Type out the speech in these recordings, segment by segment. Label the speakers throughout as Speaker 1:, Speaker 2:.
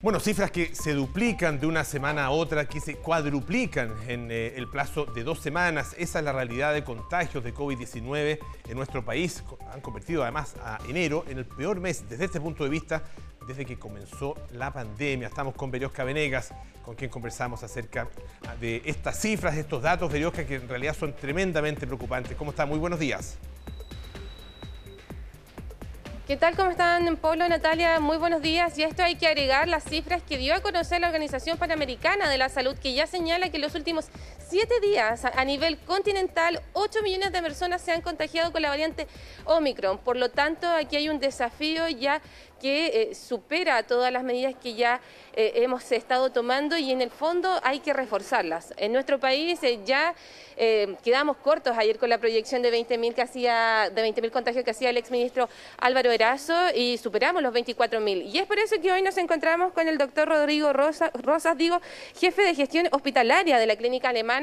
Speaker 1: Bueno, cifras que se duplican de una semana a otra, que se cuadruplican en eh, el plazo de dos semanas. Esa es la realidad de contagios de COVID-19 en nuestro país. Han convertido además a enero en el peor mes desde este punto de vista desde que comenzó la pandemia. Estamos con Veriosca Venegas, con quien conversamos acerca de estas cifras, estos datos, Veriosca, que en realidad son tremendamente preocupantes. ¿Cómo está? Muy buenos días.
Speaker 2: ¿Qué tal? ¿Cómo están, Pablo, Natalia? Muy buenos días. Y esto hay que agregar las cifras que dio a conocer la Organización Panamericana de la Salud, que ya señala que en los últimos siete días a nivel continental, 8 millones de personas se han contagiado con la variante Omicron. Por lo tanto, aquí hay un desafío ya que eh, supera todas las medidas que ya eh, hemos estado tomando y en el fondo hay que reforzarlas. En nuestro país eh, ya quedamos cortos ayer con la proyección de 20.000 que hacía de 20.000 contagios que hacía el exministro Álvaro Erazo y superamos los 24.000. Y es por eso que hoy nos encontramos con el doctor Rodrigo Rosa, Rosas, digo, jefe de gestión hospitalaria de la clínica alemana,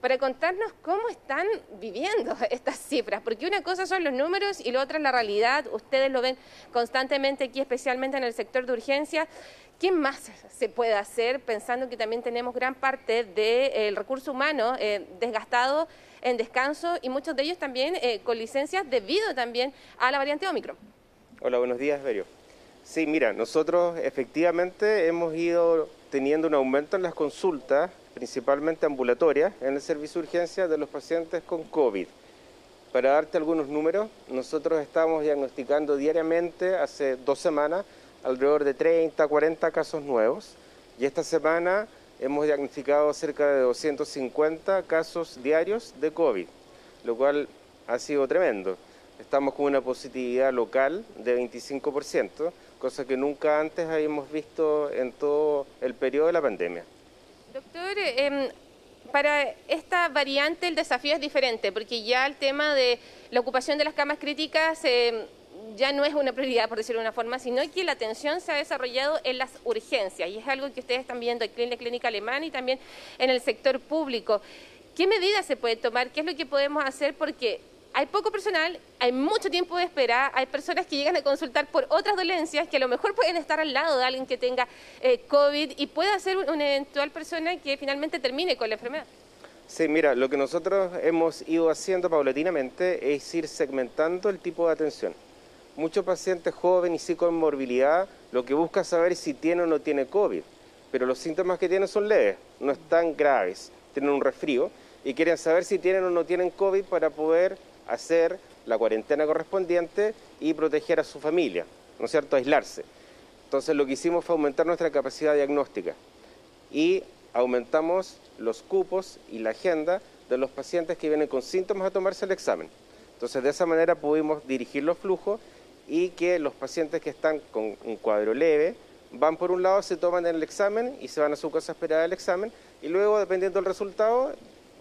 Speaker 2: para contarnos cómo están viviendo estas cifras, porque una cosa son los números y la otra es la realidad. Ustedes lo ven constantemente especialmente en el sector de urgencia. ¿Qué más se puede hacer pensando que también tenemos gran parte del recurso humano eh, desgastado en descanso y muchos de ellos también eh, con licencias debido también a la variante Omicron?
Speaker 3: Hola, buenos días, Berio. Sí, mira, nosotros efectivamente hemos ido teniendo un aumento en las consultas, principalmente ambulatorias, en el servicio de urgencia de los pacientes con COVID. Para darte algunos números, nosotros estamos diagnosticando diariamente, hace dos semanas, alrededor de 30, 40 casos nuevos. Y esta semana hemos diagnosticado cerca de 250 casos diarios de COVID, lo cual ha sido tremendo. Estamos con una positividad local de 25%, cosa que nunca antes habíamos visto en todo el periodo de la pandemia.
Speaker 2: Doctor, eh, para esta variante el desafío es diferente, porque ya el tema de la ocupación de las camas críticas eh, ya no es una prioridad, por decirlo de una forma, sino que la atención se ha desarrollado en las urgencias, y es algo que ustedes están viendo en la clínica alemana y también en el sector público. ¿Qué medidas se puede tomar? ¿Qué es lo que podemos hacer? Porque hay poco personal, hay mucho tiempo de espera, hay personas que llegan a consultar por otras dolencias que a lo mejor pueden estar al lado de alguien que tenga eh, COVID y pueda ser una eventual persona que finalmente termine con la enfermedad.
Speaker 3: Sí, mira, lo que nosotros hemos ido haciendo paulatinamente es ir segmentando el tipo de atención. Muchos pacientes jóvenes y con morbilidad lo que busca saber es si tiene o no tiene COVID, pero los síntomas que tienen son leves, no están graves, tienen un resfrío y quieren saber si tienen o no tienen COVID para poder hacer la cuarentena correspondiente y proteger a su familia, ¿no es cierto?, aislarse. Entonces lo que hicimos fue aumentar nuestra capacidad diagnóstica y aumentamos los cupos y la agenda de los pacientes que vienen con síntomas a tomarse el examen. Entonces de esa manera pudimos dirigir los flujos y que los pacientes que están con un cuadro leve van por un lado, se toman el examen y se van a su casa a esperar el examen y luego, dependiendo del resultado,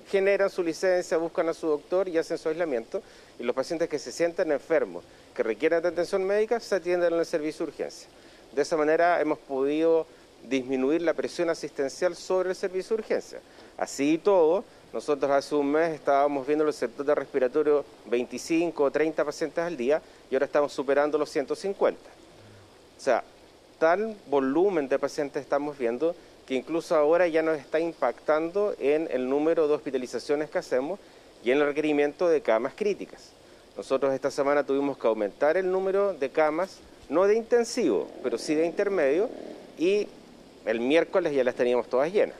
Speaker 3: generan su licencia, buscan a su doctor y hacen su aislamiento. Y los pacientes que se sienten enfermos, que requieren de atención médica, se atienden en el servicio de urgencia. De esa manera hemos podido disminuir la presión asistencial sobre el servicio de urgencia. Así y todo, nosotros hace un mes estábamos viendo el sector de respiratorio 25 o 30 pacientes al día y ahora estamos superando los 150. O sea, tal volumen de pacientes estamos viendo que incluso ahora ya nos está impactando en el número de hospitalizaciones que hacemos y en el requerimiento de camas críticas. Nosotros esta semana tuvimos que aumentar el número de camas, no de intensivo, pero sí de intermedio, y el miércoles ya las teníamos todas llenas.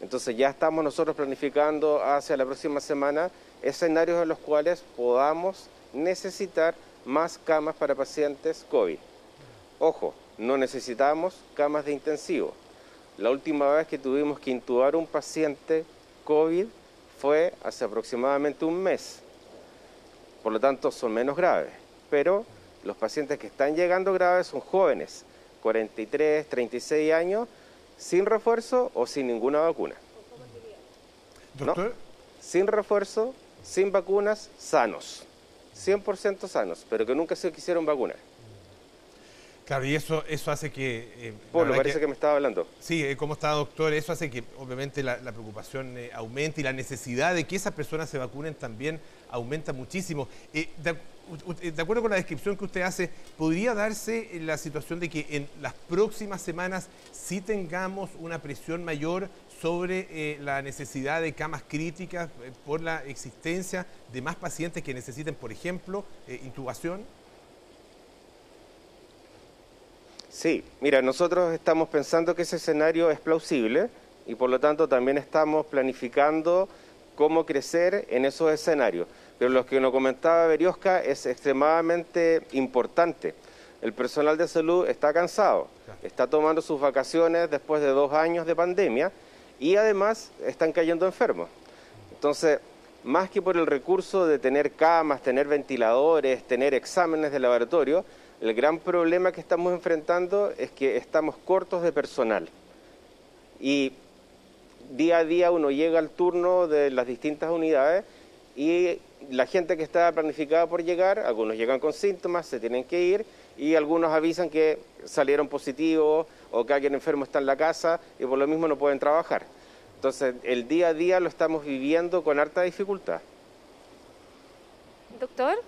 Speaker 3: Entonces ya estamos nosotros planificando hacia la próxima semana escenarios en los cuales podamos necesitar más camas para pacientes COVID. Ojo, no necesitamos camas de intensivo, la última vez que tuvimos que intubar un paciente COVID fue hace aproximadamente un mes. Por lo tanto, son menos graves. Pero los pacientes que están llegando graves son jóvenes, 43, 36 años, sin refuerzo o sin ninguna vacuna. ¿Doctor? Sin refuerzo, sin vacunas, sanos. 100% sanos, pero que nunca se quisieron vacunar.
Speaker 1: Claro, y eso, eso hace que...
Speaker 3: Eh, Pablo, parece que, me estaba hablando.
Speaker 1: Sí, eh, ¿cómo está, doctor? Eso hace que obviamente la, preocupación eh, aumente y la necesidad de que esas personas se vacunen también aumenta muchísimo. de acuerdo con la descripción que usted hace, ¿podría darse la situación de que en las próximas semanas sí tengamos una presión mayor sobre eh, la necesidad de camas críticas eh, por la existencia de más pacientes que necesiten, por ejemplo, eh, intubación?
Speaker 3: Sí, mira, nosotros estamos pensando que ese escenario es plausible y por lo tanto también estamos planificando cómo crecer en esos escenarios. Pero lo que nos comentaba Berioska es extremadamente importante. El personal de salud está cansado, está tomando sus vacaciones después de dos años de pandemia y además están cayendo enfermos. Entonces, más que por el recurso de tener camas, tener ventiladores, tener exámenes de laboratorio, el gran problema que estamos enfrentando es que estamos cortos de personal. Y día a día uno llega al turno de las distintas unidades y la gente que está planificada por llegar, algunos llegan con síntomas, se tienen que ir y algunos avisan que salieron positivos o que alguien enfermo está en la casa y por lo mismo no pueden trabajar. Entonces, el día a día lo estamos viviendo con harta dificultad.
Speaker 2: Doctor,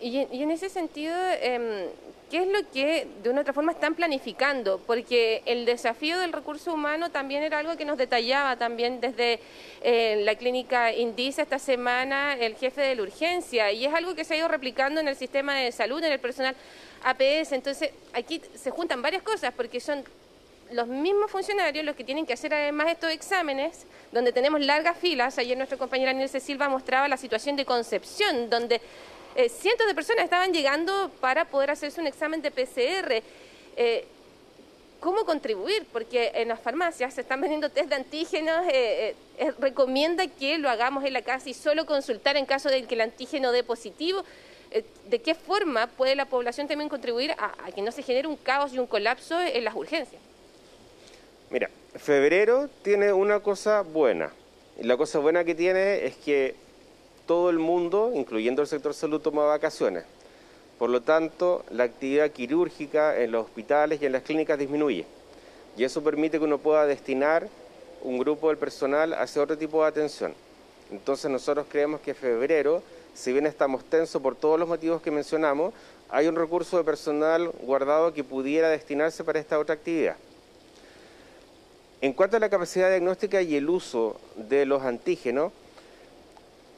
Speaker 2: y, en ese sentido, em, ¿qué es lo que de una u otra forma están planificando? Porque el desafío del recurso humano también era algo que nos detallaba también desde eh, la clínica Indice esta semana el jefe de la urgencia y es algo que se ha ido replicando en el sistema de salud, en el personal APS. Entonces, aquí se juntan varias cosas porque son los mismos funcionarios los que tienen que hacer además estos exámenes, donde tenemos largas filas. Ayer nuestra compañera Nilce Silva mostraba la situación de Concepción, donde eh, cientos de personas estaban llegando para poder hacerse un examen de PCR. Eh, ¿Cómo contribuir? Porque en las farmacias se están vendiendo test de antígenos, eh, recomienda que lo hagamos en la casa y solo consultar en caso de que el antígeno dé positivo. ¿De qué forma puede la población también contribuir a, que no se genere un caos y un colapso en las urgencias?
Speaker 3: Mira, febrero tiene una cosa buena. La cosa buena que tiene es que todo el mundo, incluyendo el sector salud, toma vacaciones. Por lo tanto, la actividad quirúrgica en los hospitales y en las clínicas disminuye. Y eso permite que uno pueda destinar un grupo del personal hacia otro tipo de atención. Entonces nosotros creemos que febrero, si bien estamos tensos por todos los motivos que mencionamos, hay un recurso de personal guardado que pudiera destinarse para esta otra actividad. En cuanto a la capacidad diagnóstica y el uso de los antígenos,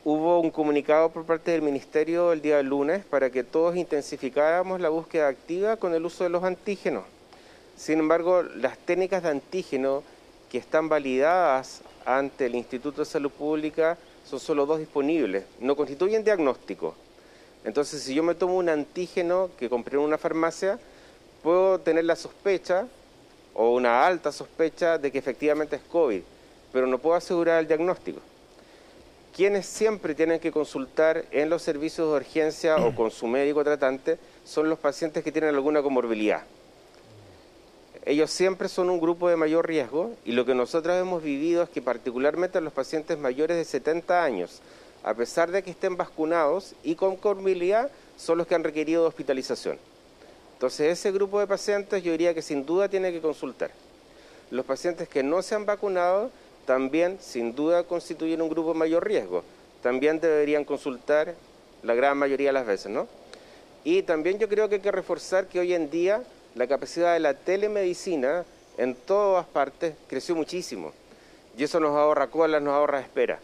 Speaker 3: Hubo un comunicado por parte del Ministerio el día lunes para que todos intensificáramos la búsqueda activa con el uso de los antígenos. Sin embargo, las técnicas de antígeno que están validadas ante el Instituto de Salud Pública son solo dos disponibles, no constituyen diagnóstico. Entonces, si yo me tomo un antígeno que compré en una farmacia, puedo tener la sospecha o una alta sospecha de que efectivamente es COVID, pero no puedo asegurar el diagnóstico quienes siempre tienen que consultar en los servicios de urgencia o con su médico tratante son los pacientes que tienen alguna comorbilidad. Ellos siempre son un grupo de mayor riesgo y lo que nosotros hemos vivido es que particularmente los pacientes mayores de 70 años, a pesar de que estén vacunados y con comorbilidad, son los que han requerido hospitalización. Entonces ese grupo de pacientes yo diría que sin duda tiene que consultar. Los pacientes que no se han vacunado también sin duda constituyen un grupo de mayor riesgo. También deberían consultar la gran mayoría de las veces, ¿no? Y también yo creo que hay que reforzar que hoy en día la capacidad de la telemedicina en todas partes creció muchísimo. Y eso nos ahorra colas, nos ahorra espera.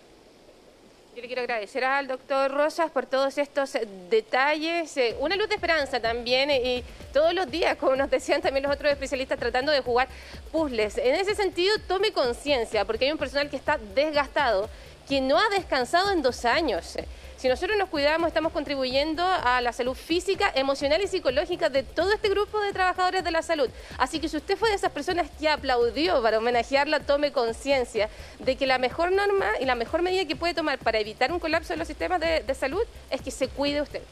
Speaker 2: Le quiero agradecer al doctor Rosas por todos estos eh, detalles, eh, una luz de esperanza también eh, y todos los días, como nos decían también los otros especialistas, tratando de jugar puzzles. En ese sentido, tome conciencia, porque hay un personal que está desgastado, que no ha descansado en dos años. Si nosotros nos cuidamos, estamos contribuyendo a la salud física, emocional y psicológica de todo este grupo de trabajadores de la salud. Así que si usted fue de esas personas que aplaudió para homenajearla, tome conciencia de que la mejor norma y la mejor medida que puede tomar para evitar un colapso de los sistemas de, salud es que se cuide usted.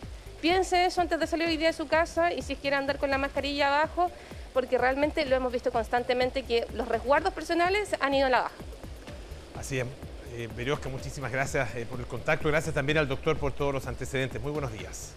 Speaker 2: Piense eso antes de salir hoy día de su casa y si quiere andar con la mascarilla abajo, porque realmente lo hemos visto constantemente que los resguardos personales han ido a la baja.
Speaker 1: Así es. Eh, muchísimas gracias eh, por el contacto. Gracias también al doctor por todos los antecedentes. Muy buenos días.